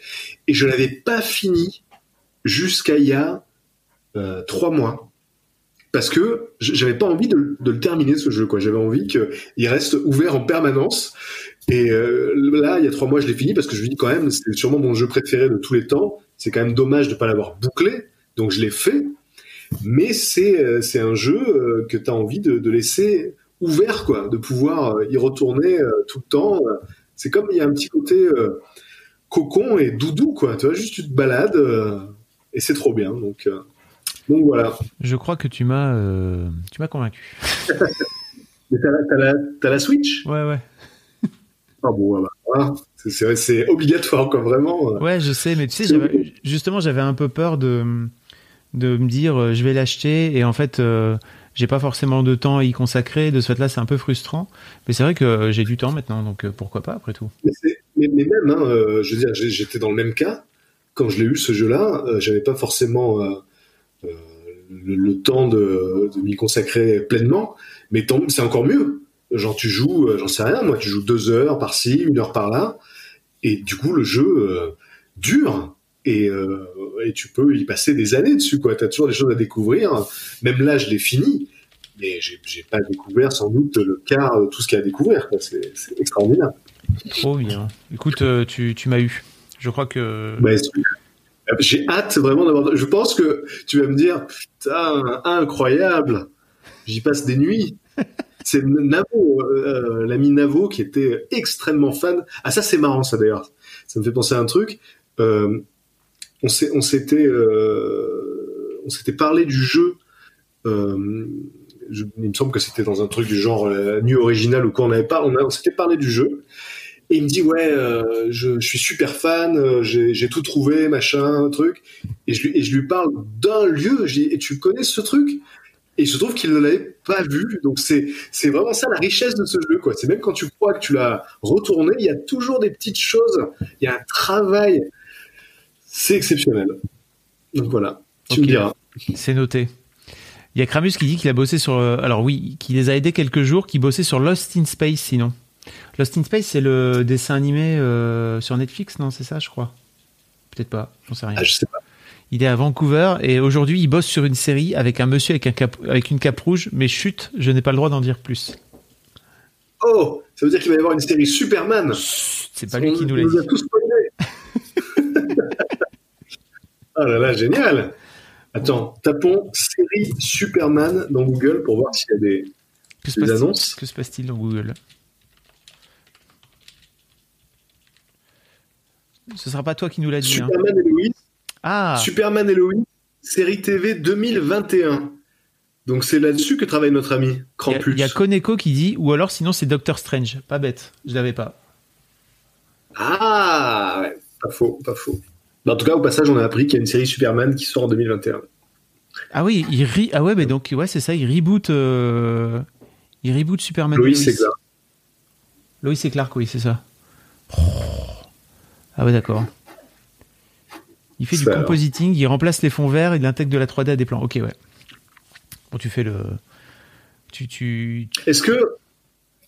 et je l'avais pas fini jusqu'à il y a euh, trois mois parce que j'avais pas envie de, le terminer ce jeu. Quoi, j'avais envie qu'il reste ouvert en permanence. Et euh, là, il y a trois mois, je l'ai fini parce que je me dis quand même, c'est sûrement mon jeu préféré de tous les temps. C'est quand même dommage de pas l'avoir bouclé. Donc je l'ai fait mais c'est euh, c'est un jeu euh, que tu as envie de, laisser ouvert quoi, de pouvoir y retourner tout le temps. C'est comme il y a un petit côté cocon et doudou quoi, tu vois, juste tu te balades et c'est trop bien. Donc donc voilà. Je crois que tu m'as tu m'as convaincu. Mais t'as la, la, la, Switch? Ouais ouais. Ah bon, voilà. c'est obligatoire quoi, vraiment. Ouais, je sais, mais tu sais, justement, j'avais un peu peur de de me dire euh, je vais l'acheter et en fait euh, j'ai pas forcément de temps à y consacrer. De ce fait-là, c'est un peu frustrant. Mais c'est vrai que euh, j'ai du temps maintenant, donc pourquoi pas après tout. Mais, mais, mais même, hein, je veux dire, j'étais dans le même cas quand je l'ai eu ce jeu-là. j'avais pas forcément le, temps de, de m'y consacrer pleinement. Mais c'est encore mieux. Genre tu joues, j'en sais rien, moi tu joues deux heures par-ci, une heure par-là, et du coup le jeu dure et, euh, et, tu peux y passer des années dessus quoi. T'as toujours des choses à découvrir. Même là, je l'ai fini, mais j'ai pas découvert sans doute le quart de tout ce qu'il y a à découvrir. C'est extraordinaire. Trop bien. Écoute, euh, tu, tu m'as eu. Je crois que. Bah, j'ai hâte vraiment d'avoir. Je pense que tu vas me dire putain incroyable. J'y passe des nuits. C'est Navo, euh, l'ami Navo, qui était extrêmement fan. Ah ça c'est marrant ça d'ailleurs. Ça me fait penser à un truc. Euh, on s'était euh, on s'était parlé du jeu. Il me semble que c'était dans un truc du genre euh, nu original ou quoi on avait pas. On, s'était parlé du jeu. Et il me dit ouais, je, suis super fan, j'ai tout trouvé, machin, truc. Et je, lui, et je lui parle d'un lieu. Je dis et tu connais ce truc? Et il se trouve qu'il ne l'avait pas vu. Donc c'est c'est vraiment ça la richesse de ce jeu. quoi. C'est même quand tu crois que tu l'as retourné, il y a toujours des petites choses. Il y a un travail. C'est exceptionnel. Donc voilà, tu me diras. C'est noté. Il y a Kramus qui dit qu'il a bossé sur. Euh, alors oui, qu'il les a aidés quelques jours, qu'il bossait sur Lost in Space sinon. Lost in Space, c'est le dessin animé euh, sur Netflix, non C'est ça, je crois. Peut-être pas, j'en sais rien. Ah, je sais pas. Il est à Vancouver et aujourd'hui il bosse sur une série avec un monsieur avec, un cap, avec une cape rouge, mais chut, je n'ai pas le droit d'en dire plus. Oh, ça veut dire qu'il va y avoir une série Superman. C'est pas lui qui nous l'a dit. a tous oh là là, génial. Attends, tapons série Superman dans Google pour voir s'il y a des, Que des annonces. que se passe-t-il dans Google? Ce sera pas toi qui nous l'a dit. hein. Superman et Lois. Ah, Superman et Lois, série TV 2021. Donc c'est là-dessus que travaille notre ami il y, a- Krampus. il y a Koneko qui dit, ou alors sinon c'est Doctor Strange. Pas bête, je l'avais pas. Ah, ouais, pas faux, pas faux. Mais en tout cas, au passage, on a appris qu'il y a une série Superman qui sort en 2021. Ah oui, il re- ah ouais, mais donc ouais, c'est ça, il reboot, euh, il reboot Superman. Lois et et Clark. Lois et Clark, oui, c'est ça. Ah ouais, d'accord. Il fait du Ça compositing, il remplace les fonds verts, il intègre de la 3D à des plans. Ok, ouais. Bon, tu fais le, tu, tu, Est-ce que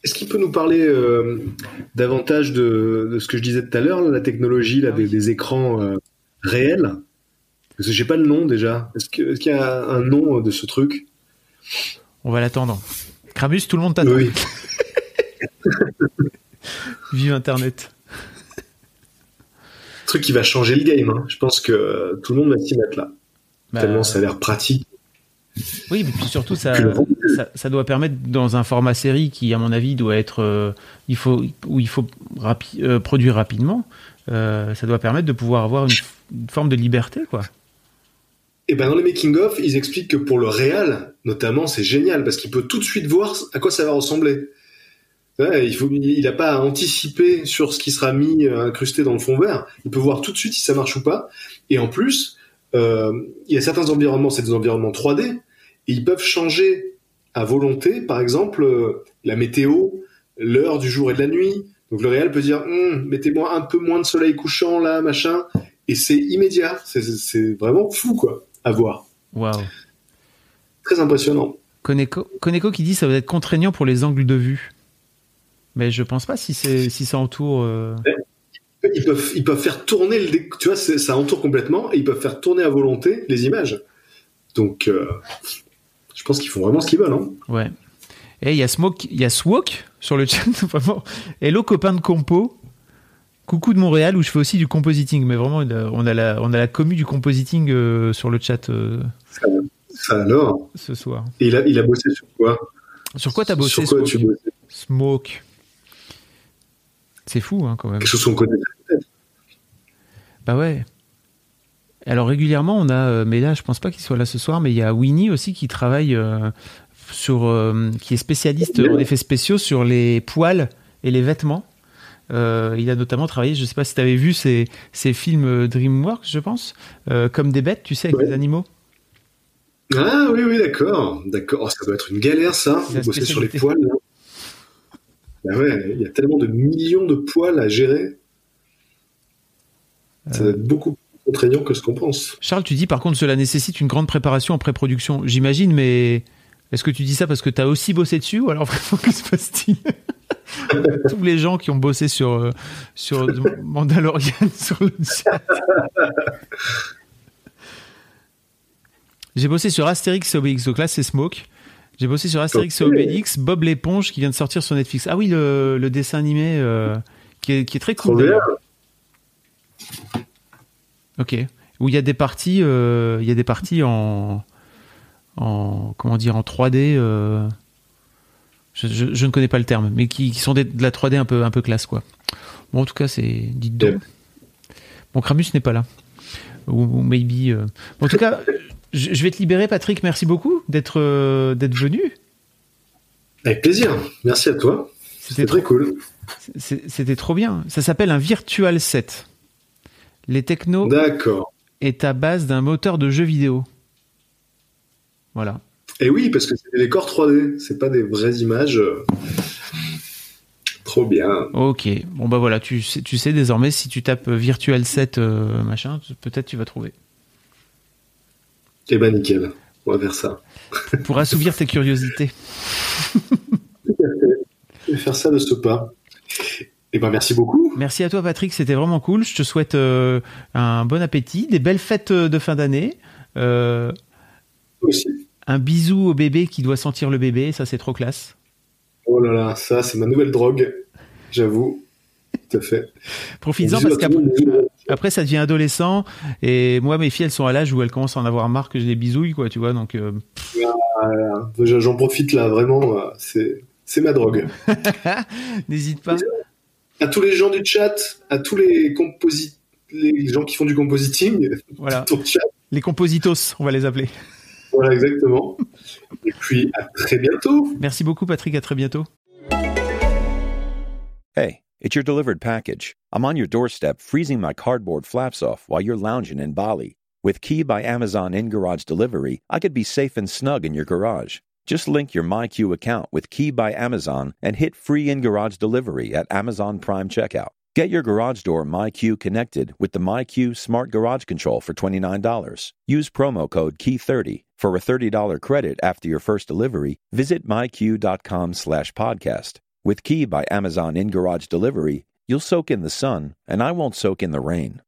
est-ce qu'il peut nous parler euh, davantage de, de ce que je disais tout à l'heure, la technologie là, Ah des, oui. des écrans euh, réels? Parce que j'ai pas le nom déjà. Est-ce qu'il y a un nom de ce truc? On va l'attendre. Kramus, tout le monde t'attend. Oui. Vive Internet. Truc qui va changer le game. hein. Je pense que euh, tout le monde va s'y mettre là. Bah, Tellement ça a l'air pratique. Oui, mais puis surtout, ça, ça, ça doit permettre, dans un format série qui, à mon avis, doit être. euh, il faut, où il faut rapi- euh, produire rapidement, euh, ça doit permettre de pouvoir avoir une, une forme de liberté, quoi. Et ben dans les making-of, ils expliquent que pour le réal, notamment, c'est génial parce qu'il peut tout de suite voir à quoi ça va ressembler. Ouais, il faut, il n'a pas à anticiper sur ce qui sera mis euh, incrusté dans le fond vert. Il peut voir tout de suite si ça marche ou pas. Et en plus, euh, il y a certains environnements, c'est des environnements 3D, et ils peuvent changer à volonté, par exemple, euh, la météo, l'heure du jour et de la nuit. Donc le réal peut dire, Hum, mettez-moi un peu moins de soleil couchant là, machin. Et c'est immédiat. C'est- vraiment fou, quoi, à voir. Waouh. Très impressionnant. Koneko, Koneko qui dit ça va être contraignant pour les angles de vue. Mais je pense pas si, c'est si ça entoure. euh, Ils peuvent, ils peuvent faire tourner le, tu vois, ça entoure complètement et ils peuvent faire tourner à volonté les images. Donc, euh, je pense qu'ils font vraiment ce qu'ils veulent. Hein. Ouais. Et il y a Smoke, il y a Swok sur le chat. Vraiment. Hello copain de compo. Coucou de Montréal où je fais aussi du compositing. Mais vraiment, on a la, on a la commu du compositing euh, sur le chat Ça, ça alors. ce soir. Et il a, il a bossé sur quoi? Sur quoi t'as bossé Sur quoi Smoke? tu bossais? Smoke. C'est fou, hein, quand même. Quelque chose qu'on connaît. Bah ouais. Alors régulièrement, on a, euh, mais là, je pense pas qu'il soit là ce soir, mais il y a Winnie aussi qui travaille euh, sur, euh, qui est spécialiste en effets spéciaux sur les poils et les vêtements. Euh, il a notamment travaillé, je sais pas si tu avais vu ces, ces films DreamWorks, je pense, comme des bêtes, tu sais, avec Ouais. des animaux. Ah oui, oui, d'accord. D'accord. Oh, ça doit être une galère, ça, bosser sur les poils. là. Ouais, il y a tellement de millions de poils à gérer. Ça Euh. doit être beaucoup plus contraignant que ce qu'on pense. Charles, tu dis par contre cela nécessite une grande préparation en pré-production. J'imagine, mais est-ce que tu dis ça parce que tu as aussi bossé dessus ou alors vraiment que se passe-t-il Tous les gens qui ont bossé sur, euh, sur Mandalorian sur le chat. J'ai bossé sur Astérix et Obélix, donc là c'est Smoke. J'ai bossé sur Astérix et. Obélix, Bob l'éponge qui vient de sortir sur Netflix. Ah oui, le, le dessin animé euh, qui, est, qui est très cool. bien. Ok. Où il y a des parties, euh, il y a des parties en, en comment dire, en 3D. euh, je, je- je ne connais pas le terme, mais qui, qui sont des- de la 3D un peu, un peu classe, quoi. Bon, en tout cas, c'est dites donc. Bon, Kramus n'est pas là. Ou, ou maybe. Bon, en tout cas, je, je vais te libérer, Patrick. Merci beaucoup d'être euh, d'être venu. Avec plaisir. Merci à toi. C'était très cool. c'était trop bien. Ça s'appelle un virtual set. Les technos D'accord. est à base d'un moteur de jeu vidéo. Voilà. Et oui, parce que c'est des décors 3D, c'est pas des vraies images. Trop bien. Ok, bon bah voilà, tu sais, tu sais désormais si tu tapes Virtual 7 machin, peut-être tu vas trouver. Eh ben nickel, on va faire ça. Pour assouvir tes curiosités. Je vais faire ça de ce pas. Eh ben merci beaucoup. Merci à toi Patrick, c'était vraiment cool. Je te souhaite euh, un bon appétit, des belles fêtes euh, de fin d'année. Euh, aussi. Un bisou au bébé qui doit sentir le bébé, ça c'est trop classe. Oh là là, ça c'est ma nouvelle drogue, j'avoue. Tout à fait. Profites-en parce qu'après après, ça devient adolescent et moi mes filles elles sont à l'âge où elles commencent à en avoir marre que je les bisouille quoi, tu vois donc. Euh... Ah, J'en profite là vraiment, c'est c'est ma drogue. N'hésite pas. À tous les gens du chat, à tous les les gens qui font du compositing. Voilà. Les compositos, on va les appeler. Voilà, exactement. Et puis, à très bientôt. Merci beaucoup, Patrick. À très bientôt. Hey, it's your delivered package. I'm on your doorstep, freezing my cardboard flaps off while you're lounging in Bali. With Key by Amazon in garage delivery, I could be safe and snug in your garage. Just link your MyQ account with Key by Amazon and hit free in garage delivery at Amazon Prime checkout. Get your garage door MyQ connected with the MyQ Smart Garage Control for $29. Use promo code KEY30 for a $30 credit after your first delivery. Visit myq.com slash podcast. With Key by Amazon in garage delivery, you'll soak in the sun, and I won't soak in the rain.